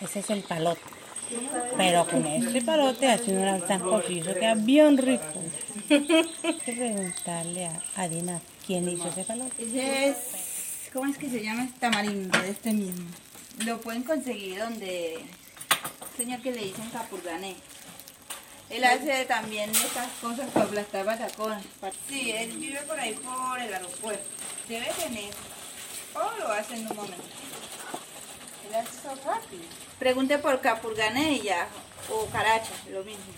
Ese es el palote. Pero con ese palote hace un sancochillo queda bien rico. Hay que preguntarle a, a Dina quién hizo ese palote. Ese es, ¿cómo es que se llama? Tamarindo, este mismo. Lo pueden conseguir donde, señor que le dicen capurgané. Él hace también estas cosas para aplastar batacones. Sí, él vive por ahí por el aeropuerto. Debe tener. O lo hace en un momento. Pregunte por ya. O caracha, lo mismo.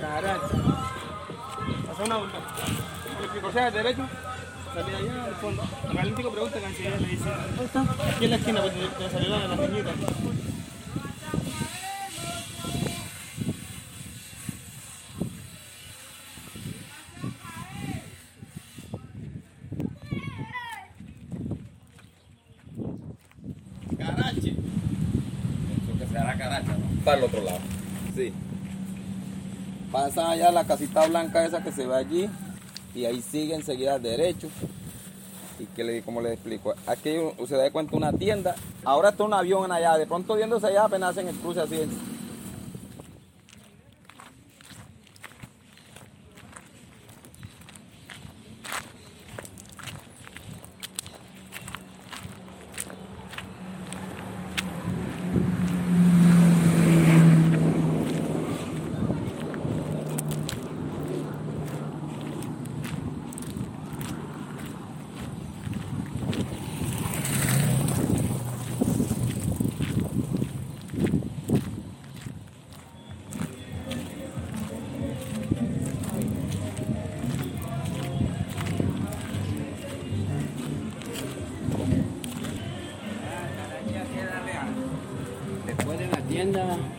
Caracha. Pasa una vuelta. Cruceas derecho, salida allá al fondo. Al Olímpico pregunta que enseguida le dice, ¿dónde está? Aquí en la esquina, pues te, te saludan las niñitas. Carache. Eso que será caracha, ¿no? Para el otro lado. Sí. Pasa allá la casita blanca esa que se ve allí y ahí sigue enseguida derecho. Y que le, como le explico, aquí se da cuenta una tienda, ahora está un avión allá, de pronto viéndose allá apenas hacen el cruce así.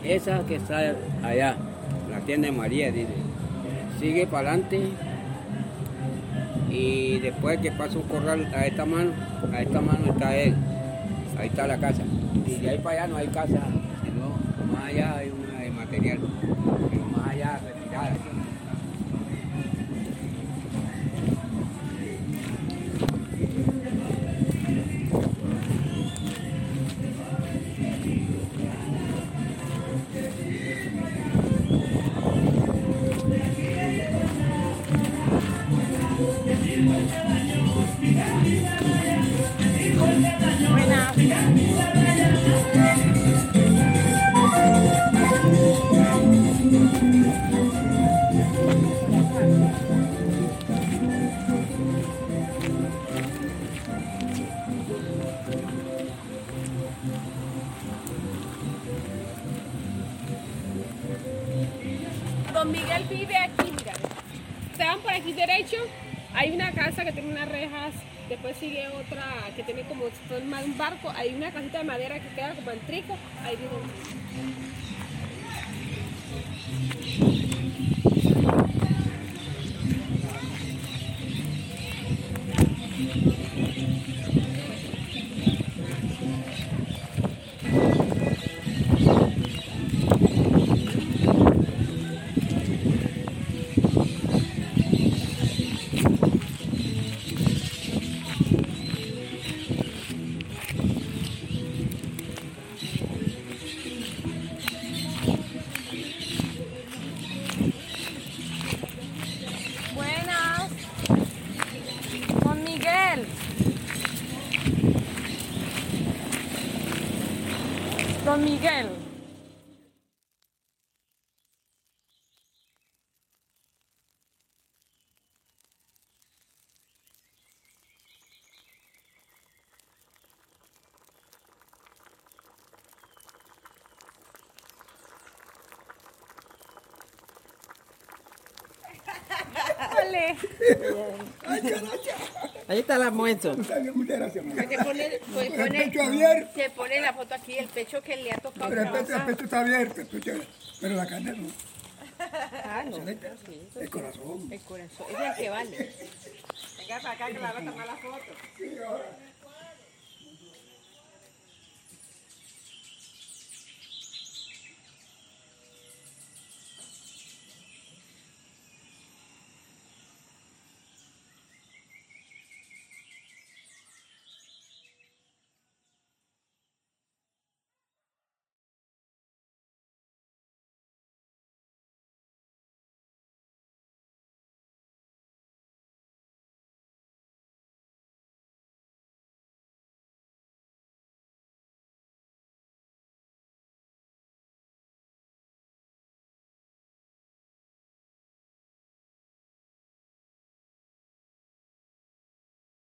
Esa que está allá, la tienda de María, dice, sigue para adelante y después que pasa un corral a esta mano, a esta mano está él, ahí está la casa. Y de ahí para allá no hay casa, sino más allá hay una de material, Don Miguel vive aquí, mira. Se van por aquí derecho, hay una casa que tiene unas rejas, después sigue otra que tiene como un barco, hay una casita de madera que queda como en trico, ahí vive. Don Miguel. Ole. ¡Ay! Ahí está el almuerzo. Está bien, muchas gracias. mamá. Se pone, pues, El pone- pecho abierto. se pone la foto aquí, el pecho que le ha tocado Pero el pecho, el pecho está abierto, el pecho- pero la carne no. Ah, no. Excelente. El corazón. El corazón, es el que vale. Venga para acá que la va a tomar la foto.